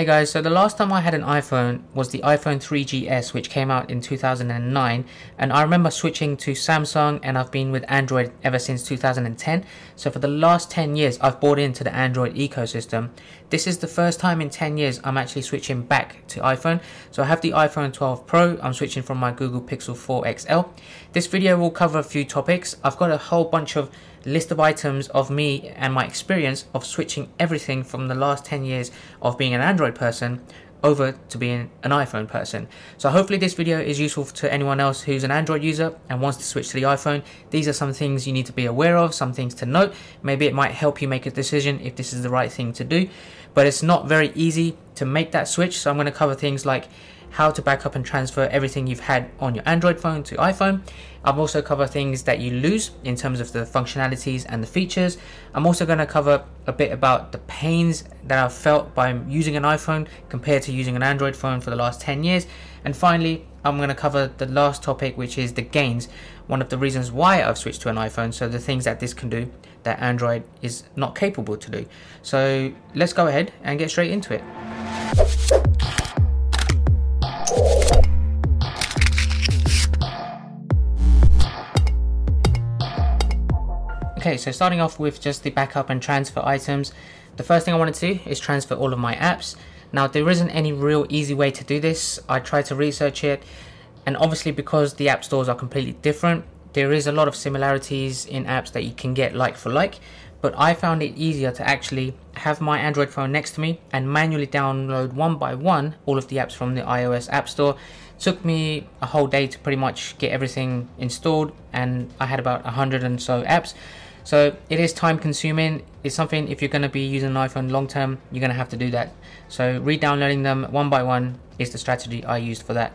Hey guys, so the last time I had an iPhone was the iPhone 3GS which came out in 2009 and I remember switching to Samsung and I've been with Android ever since 2010. So for the last 10 years I've bought into the Android ecosystem. This is the first time in 10 years I'm actually switching back to iPhone. So I have the iPhone 12 Pro, I'm switching from my Google Pixel 4 XL. This video will cover a few topics. I've got a whole bunch of list of items of me and my experience of switching everything from the last 10 years of being an Android person over to being an iPhone person. So hopefully this video is useful to anyone else who's an Android user and wants to switch to the iPhone. These are some things you need to be aware of, some things to note. Maybe it might help you make a decision if this is the right thing to do. But it's not very easy to make that switch. So I'm going to cover things like how to back up and transfer everything you've had on your Android phone to iPhone. I've also cover things that you lose in terms of the functionalities and the features. I'm also going to cover a bit about the pains that I've felt by using an iPhone compared to using an Android phone for the last 10 years. And finally, I'm going to cover the last topic, which is the gains, one of the reasons why I've switched to an iPhone. So, the things that this can do that Android is not capable to do. So, let's go ahead and get straight into it. Okay, so starting off with just the backup and transfer items, the first thing I want to do is transfer all of my apps. Now there isn't any real easy way to do this. I tried to research it and obviously because the app stores are completely different, there is a lot of similarities in apps that you can get like for like, but I found it easier to actually have my Android phone next to me and manually download one by one all of the apps from the iOS App Store. It took me a whole day to pretty much get everything installed and I had about a hundred and so apps. So it is time consuming. It's something if you're going to be using an iPhone long term, you're going to have to do that. So re-downloading them one by one is the strategy I used for that.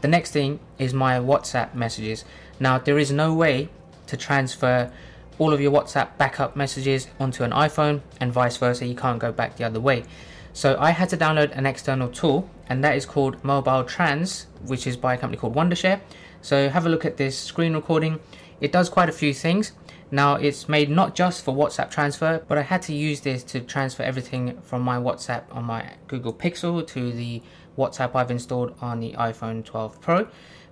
The next thing is my WhatsApp messages. Now there is no way to transfer all of your WhatsApp backup messages onto an iPhone and vice versa. You can't go back the other way. So I had to download an external tool and that is called Mobile Trans, which is by a company called Wondershare. So have a look at this screen recording. It does quite a few things. Now it's made not just for WhatsApp transfer, but I had to use this to transfer everything from my WhatsApp on my Google Pixel to the WhatsApp I've installed on the iPhone 12 Pro.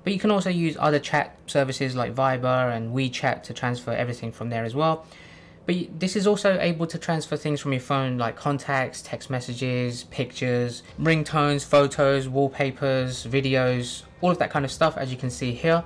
But you can also use other chat services like Viber and WeChat to transfer everything from there as well. But this is also able to transfer things from your phone like contacts, text messages, pictures, ringtones, photos, wallpapers, videos, all of that kind of stuff as you can see here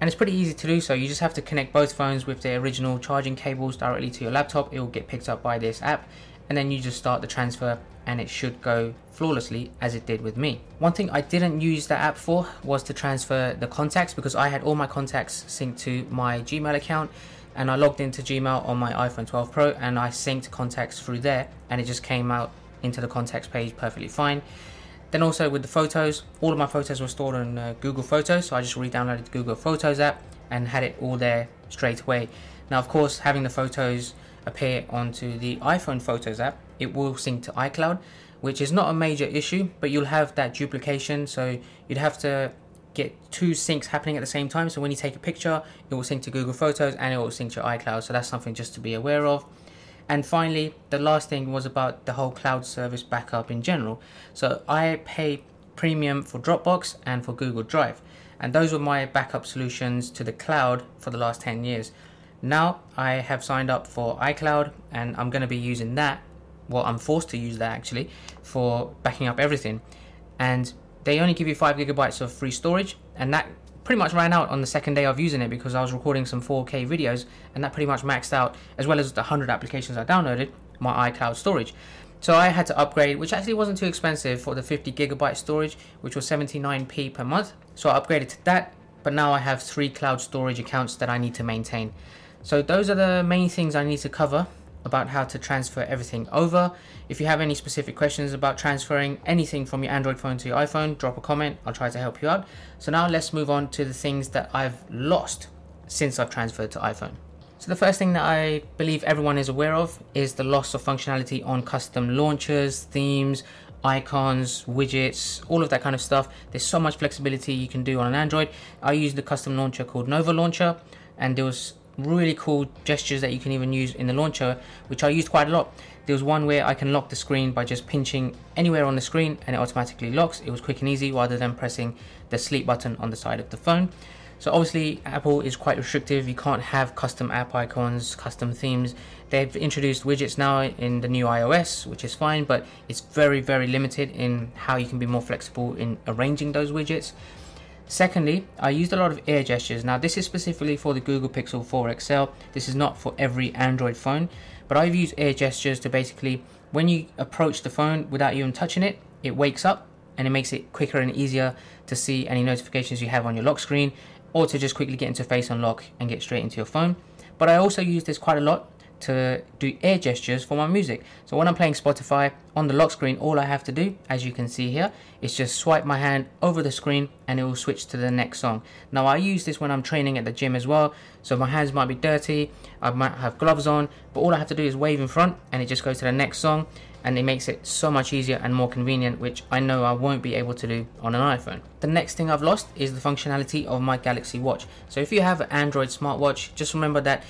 and it's pretty easy to do so you just have to connect both phones with the original charging cables directly to your laptop it will get picked up by this app and then you just start the transfer and it should go flawlessly as it did with me. One thing I didn't use the app for was to transfer the contacts because I had all my contacts synced to my Gmail account and I logged into Gmail on my iPhone 12 Pro and I synced contacts through there and it just came out into the contacts page perfectly fine. Then also with the photos, all of my photos were stored on uh, Google Photos, so I just re-downloaded the Google Photos app and had it all there straight away. Now, of course, having the photos appear onto the iPhone Photos app, it will sync to iCloud, which is not a major issue, but you'll have that duplication, so you'd have to get two syncs happening at the same time. So when you take a picture, it will sync to Google Photos and it will sync to iCloud. So that's something just to be aware of. And finally, the last thing was about the whole cloud service backup in general. So I pay premium for Dropbox and for Google Drive. And those were my backup solutions to the cloud for the last 10 years. Now I have signed up for iCloud and I'm going to be using that. Well, I'm forced to use that actually for backing up everything. And they only give you 5 gigabytes of free storage, and that pretty much ran out on the second day of using it because I was recording some 4K videos and that pretty much maxed out as well as the 100 applications I downloaded my iCloud storage. So I had to upgrade, which actually wasn't too expensive for the 50 gigabyte storage, which was 79p per month. So I upgraded to that, but now I have three cloud storage accounts that I need to maintain. So those are the main things I need to cover about how to transfer everything over. If you have any specific questions about transferring anything from your Android phone to your iPhone, drop a comment. I'll try to help you out. So now let's move on to the things that I've lost since I've transferred to iPhone. So the first thing that I believe everyone is aware of is the loss of functionality on custom launchers, themes, icons, widgets, all of that kind of stuff. There's so much flexibility you can do on an Android. I use the custom launcher called Nova Launcher and there was really cool gestures that you can even use in the launcher, which I used quite a lot. There was one where I can lock the screen by just pinching anywhere on the screen and it automatically locks. It was quick and easy rather than pressing the sleep button on the side of the phone. So obviously Apple is quite restrictive. You can't have custom app icons, custom themes. They've introduced widgets now in the new iOS, which is fine, but it's very, very limited in how you can be more flexible in arranging those widgets. Secondly, I used a lot of air gestures. Now this is specifically for the Google Pixel 4 XL. This is not for every Android phone, but I've used air gestures to basically, when you approach the phone without even touching it, it wakes up and it makes it quicker and easier to see any notifications you have on your lock screen or to just quickly get into face unlock and get straight into your phone. But I also use this quite a lot to do air gestures for my music. So when I'm playing Spotify on the lock screen, all I have to do, as you can see here, is just swipe my hand over the screen and it will switch to the next song. Now I use this when I'm training at the gym as well. So my hands might be dirty, I might have gloves on, but all I have to do is wave in front and it just goes to the next song and it makes it so much easier and more convenient which I know I won't be able to do on an iPhone. The next thing I've lost is the functionality of my Galaxy Watch. So if you have an Android smartwatch just remember that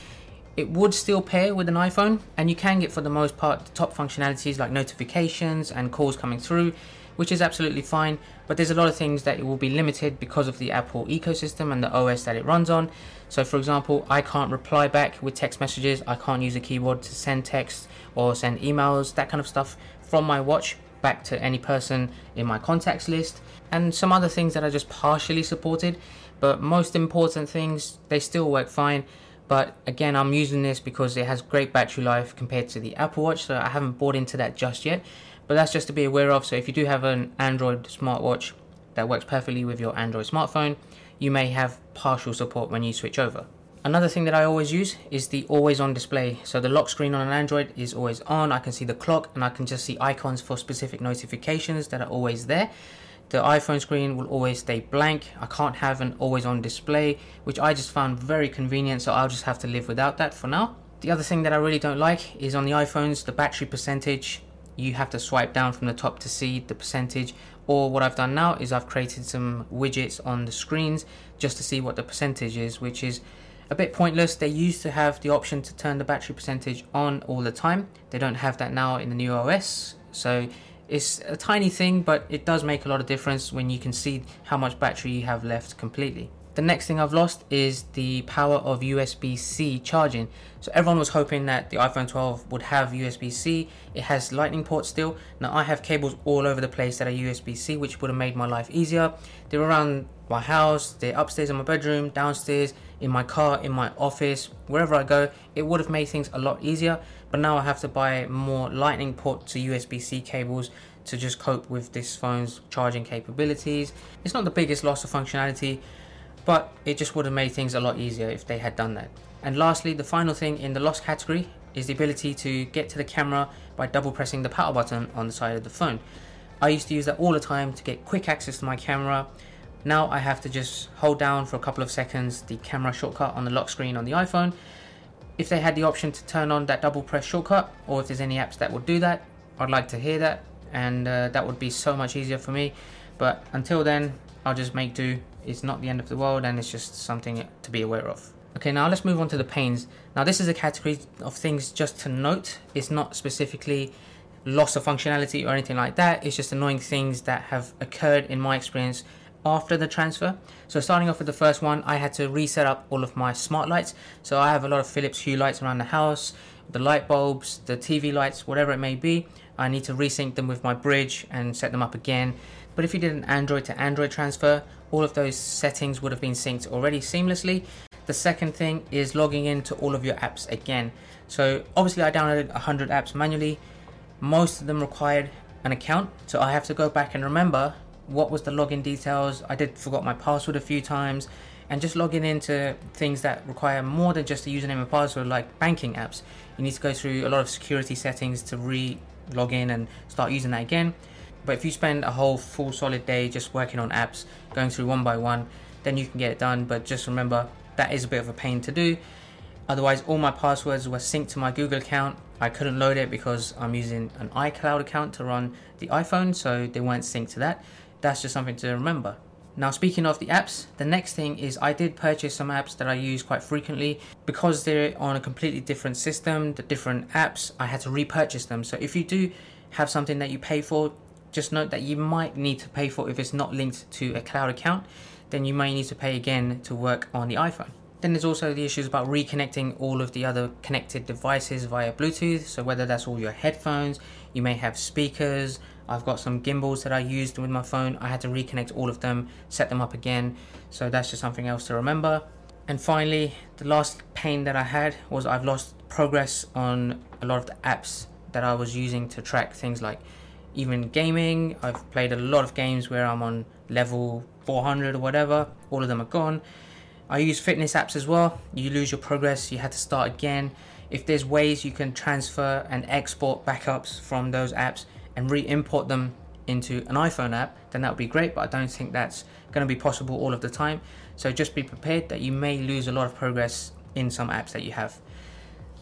it would still pair with an iPhone and you can get for the most part the top functionalities like notifications and calls coming through which is absolutely fine but there's a lot of things that it will be limited because of the Apple ecosystem and the OS that it runs on. So for example I can't reply back with text messages. I can't use a keyboard to send text or send emails that kind of stuff from my watch back to any person in my contacts list. And some other things that are just partially supported but most important things they still work fine but again I'm using this because it has great battery life compared to the Apple Watch so I haven't bought into that just yet but that's just to be aware of so if you do have an Android smartwatch that works perfectly with your Android smartphone you may have partial support when you switch over Another thing that I always use is the always on display. So the lock screen on an Android is always on. I can see the clock and I can just see icons for specific notifications that are always there the iPhone screen will always stay blank. I can't have an always on display, which I just found very convenient, so I'll just have to live without that for now. The other thing that I really don't like is on the iPhones, the battery percentage. You have to swipe down from the top to see the percentage, or what I've done now is I've created some widgets on the screens just to see what the percentage is, which is a bit pointless. They used to have the option to turn the battery percentage on all the time. They don't have that now in the new OS, so it's a tiny thing, but it does make a lot of difference when you can see how much battery you have left completely. The next thing I've lost is the power of USB-C charging. So everyone was hoping that the iPhone 12 would have USB-C. It has lightning ports still. Now I have cables all over the place that are USB-C, which would have made my life easier. They're around my house, they're upstairs in my bedroom, downstairs, in my car, in my office, wherever I go. It would have made things a lot easier. But now I have to buy more lightning port to USB-C cables to just cope with this phone's charging capabilities. It's not the biggest loss of functionality, but it just would have made things a lot easier if they had done that. And lastly, the final thing in the loss category is the ability to get to the camera by double pressing the power button on the side of the phone. I used to use that all the time to get quick access to my camera. Now I have to just hold down for a couple of seconds the camera shortcut on the lock screen on the iPhone. If they had the option to turn on that double press shortcut, or if there's any apps that would do that, I'd like to hear that, and uh, that would be so much easier for me. But until then, I'll just make do it's not the end of the world and it's just something to be aware of. Okay, now let's move on to the pains. Now this is a category of things just to note. It's not specifically loss of functionality or anything like that. It's just annoying things that have occurred in my experience after the transfer. So starting off with the first one, I had to reset up all of my smart lights. So I have a lot of Philips Hue lights around the house, the light bulbs, the TV lights, whatever it may be. I need to resync them with my bridge and set them up again. But if you did an Android to Android transfer, all of those settings would have been synced already seamlessly. The second thing is logging into all of your apps again. So obviously I downloaded 100 apps manually. Most of them required an account. So I have to go back and remember what was the login details. I did forgot my password a few times and just logging into things that require more than just a username and password like banking apps. You need to go through a lot of security settings to re log in and start using that again. But if you spend a whole full solid day just working on apps, going through one by one, then you can get it done. But just remember that is a bit of a pain to do. Otherwise, all my passwords were synced to my Google account. I couldn't load it because I'm using an iCloud account to run the iPhone, so they weren't synced to that. That's just something to remember. Now speaking of the apps, the next thing is I did purchase some apps that I use quite frequently because they're on a completely different system, the different apps, I had to repurchase them. So if you do have something that you pay for, just note that you might need to pay for if it's not linked to a cloud account, then you may need to pay again to work on the iPhone. Then there's also the issues about reconnecting all of the other connected devices via Bluetooth. So whether that's all your headphones, you may have speakers, I've got some gimbals that I used with my phone. I had to reconnect all of them, set them up again. So that's just something else to remember. And finally, the last pain that I had was I've lost progress on a lot of the apps that I was using to track things like even gaming. I've played a lot of games where I'm on level 400 or whatever. All of them are gone. I use fitness apps as well. You lose your progress, you had to start again. If there's ways you can transfer and export backups from those apps, and re-import them into an iPhone app, then that would be great, but I don't think that's going to be possible all of the time. So just be prepared that you may lose a lot of progress in some apps that you have.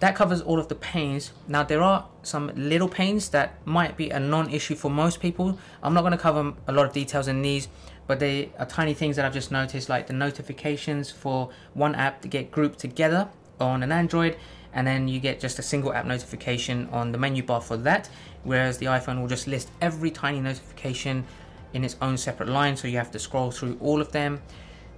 That covers all of the pains. Now there are some little pains that might be a non-issue for most people. I'm not going to cover a lot of details in these, but they are tiny things that I've just noticed like the notifications for one app to get grouped together on an Android and then you get just a single app notification on the menu bar for that whereas the iPhone will just list every tiny notification in its own separate line so you have to scroll through all of them.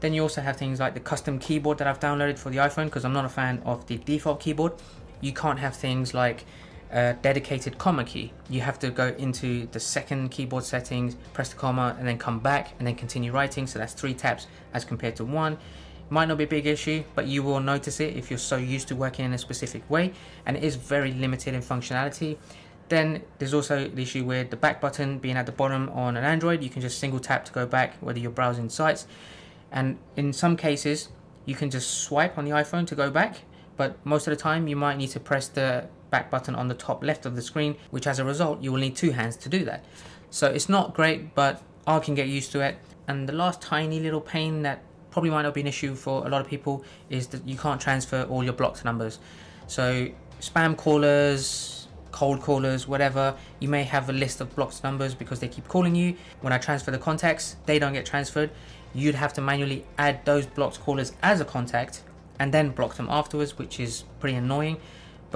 Then you also have things like the custom keyboard that I've downloaded for the iPhone because I'm not a fan of the default keyboard. You can't have things like a dedicated comma key you have to go into the second keyboard settings press the comma and then come back and then continue writing so that's three taps as compared to one might not be a big issue, but you will notice it if you're so used to working in a specific way, and it is very limited in functionality. Then there's also the issue with the back button being at the bottom on an Android. You can just single tap to go back whether you're browsing sites. And in some cases, you can just swipe on the iPhone to go back, but most of the time you might need to press the back button on the top left of the screen, which as a result, you will need two hands to do that. So it's not great, but I can get used to it. And the last tiny little pain that probably might not be an issue for a lot of people is that you can't transfer all your blocked numbers. So spam callers, cold callers, whatever, you may have a list of blocked numbers because they keep calling you. When I transfer the contacts, they don't get transferred. You'd have to manually add those blocked callers as a contact and then block them afterwards, which is pretty annoying.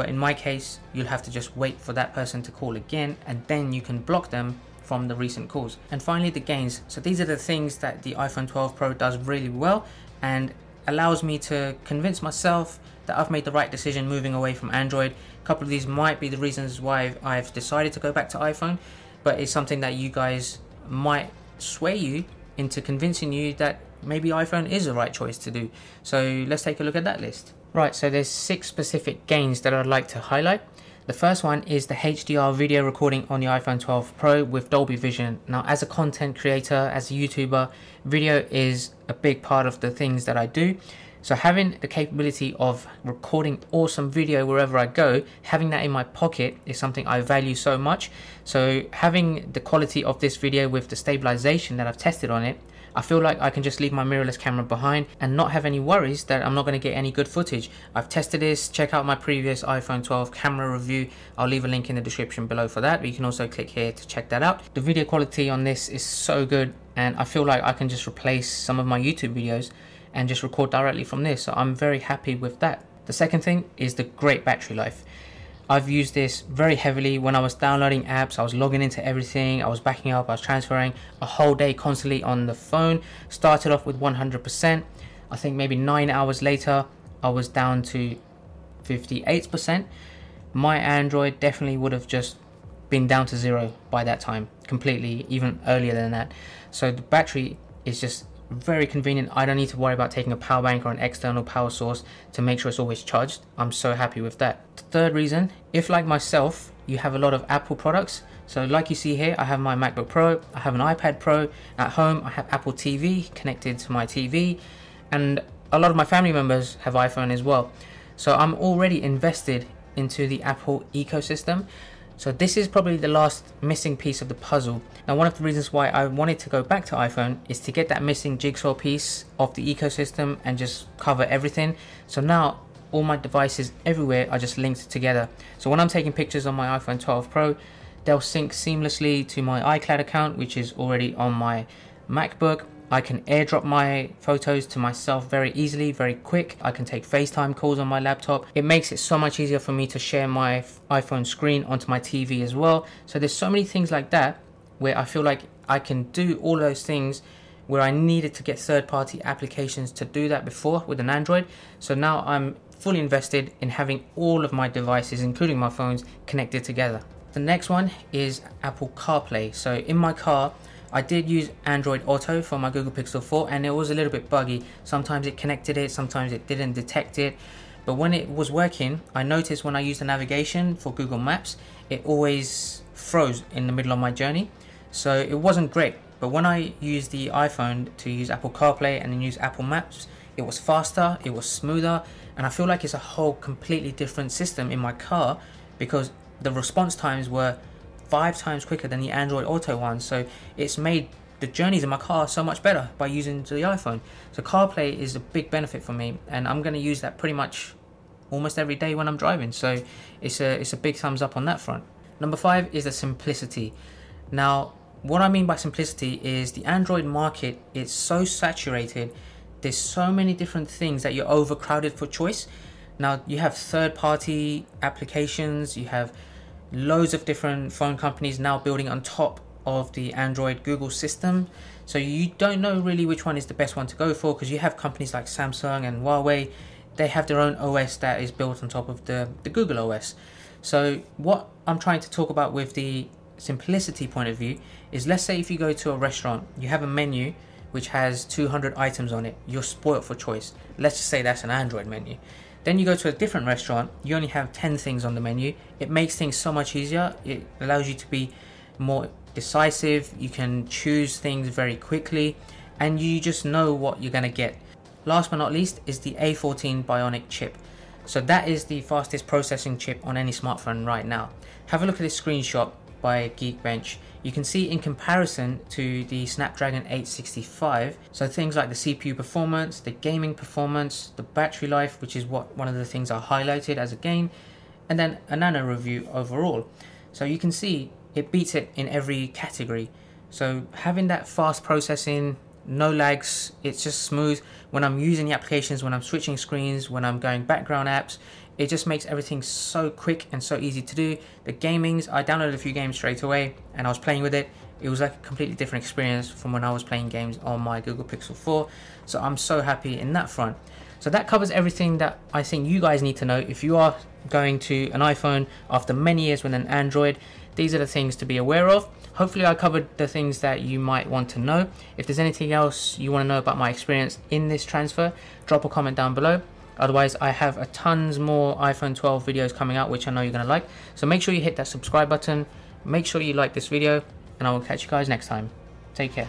But in my case, you'll have to just wait for that person to call again and then you can block them from the recent calls. And finally the gains. So these are the things that the iPhone 12 Pro does really well and allows me to convince myself that I've made the right decision moving away from Android. A couple of these might be the reasons why I've decided to go back to iPhone, but it's something that you guys might sway you into convincing you that maybe iPhone is the right choice to do. So let's take a look at that list. Right, so there's six specific gains that I'd like to highlight. The first one is the HDR video recording on the iPhone 12 Pro with Dolby Vision. Now, as a content creator, as a YouTuber, video is a big part of the things that I do. So having the capability of recording awesome video wherever I go, having that in my pocket is something I value so much. So having the quality of this video with the stabilization that I've tested on it I feel like I can just leave my mirrorless camera behind and not have any worries that I'm not going to get any good footage. I've tested this, check out my previous iPhone 12 camera review, I'll leave a link in the description below for that, but you can also click here to check that out. The video quality on this is so good and I feel like I can just replace some of my YouTube videos and just record directly from this, so I'm very happy with that. The second thing is the great battery life. I've used this very heavily when I was downloading apps. I was logging into everything. I was backing up. I was transferring a whole day constantly on the phone. Started off with 100%. I think maybe nine hours later, I was down to 58%. My Android definitely would have just been down to zero by that time, completely, even earlier than that. So the battery is just very convenient. I don't need to worry about taking a power bank or an external power source to make sure it's always charged. I'm so happy with that. The third reason, if like myself, you have a lot of Apple products, so like you see here, I have my MacBook Pro, I have an iPad Pro at home, I have Apple TV connected to my TV, and a lot of my family members have iPhone as well. So I'm already invested into the Apple ecosystem. So this is probably the last missing piece of the puzzle. Now one of the reasons why I wanted to go back to iPhone is to get that missing jigsaw piece of the ecosystem and just cover everything. So now all my devices everywhere are just linked together. So when I'm taking pictures on my iPhone 12 Pro, they'll sync seamlessly to my iCloud account, which is already on my MacBook. I can airdrop my photos to myself very easily, very quick. I can take FaceTime calls on my laptop. It makes it so much easier for me to share my iPhone screen onto my TV as well. So there's so many things like that where I feel like I can do all those things where I needed to get third party applications to do that before with an Android. So now I'm fully invested in having all of my devices, including my phones, connected together. The next one is Apple CarPlay. So in my car, I did use Android Auto for my Google Pixel 4 and it was a little bit buggy. Sometimes it connected it, sometimes it didn't detect it. But when it was working, I noticed when I used the navigation for Google Maps, it always froze in the middle of my journey. So it wasn't great. But when I used the iPhone to use Apple CarPlay and then use Apple Maps, it was faster, it was smoother, and I feel like it's a whole completely different system in my car because the response times were five times quicker than the Android Auto one. So it's made the journeys in my car so much better by using the iPhone. So CarPlay is a big benefit for me, and I'm going to use that pretty much almost every day when I'm driving. So it's a it's a big thumbs up on that front. Number five is the simplicity. Now, what I mean by simplicity is the Android market is so saturated. There's so many different things that you're overcrowded for choice. Now you have third-party applications. You have loads of different phone companies now building on top of the Android Google system. So you don't know really which one is the best one to go for because you have companies like Samsung and Huawei. They have their own OS that is built on top of the, the Google OS. So what I'm trying to talk about with the simplicity point of view is let's say if you go to a restaurant, you have a menu which has 200 items on it. You're spoilt for choice. Let's just say that's an Android menu. Then you go to a different restaurant, you only have 10 things on the menu. It makes things so much easier. It allows you to be more decisive. You can choose things very quickly and you just know what you're going to get. Last but not least is the A14 Bionic chip. So that is the fastest processing chip on any smartphone right now. Have a look at this screenshot by Geekbench, you can see in comparison to the Snapdragon 865, so things like the CPU performance, the gaming performance, the battery life, which is what one of the things I highlighted as a gain, and then a nano review overall. So you can see it beats it in every category. So having that fast processing, no lags, it's just smooth. When I'm using the applications, when I'm switching screens, when I'm going background apps, it just makes everything so quick and so easy to do. The gamings, I downloaded a few games straight away and I was playing with it. It was like a completely different experience from when I was playing games on my Google Pixel 4. So I'm so happy in that front. So that covers everything that I think you guys need to know. If you are going to an iPhone after many years with an Android, these are the things to be aware of. Hopefully I covered the things that you might want to know. If there's anything else you want to know about my experience in this transfer, drop a comment down below. Otherwise, I have a tons more iPhone 12 videos coming out, which I know you're to like. So make sure you hit that subscribe button. Make sure you like this video, and I will catch you guys next time. Take care.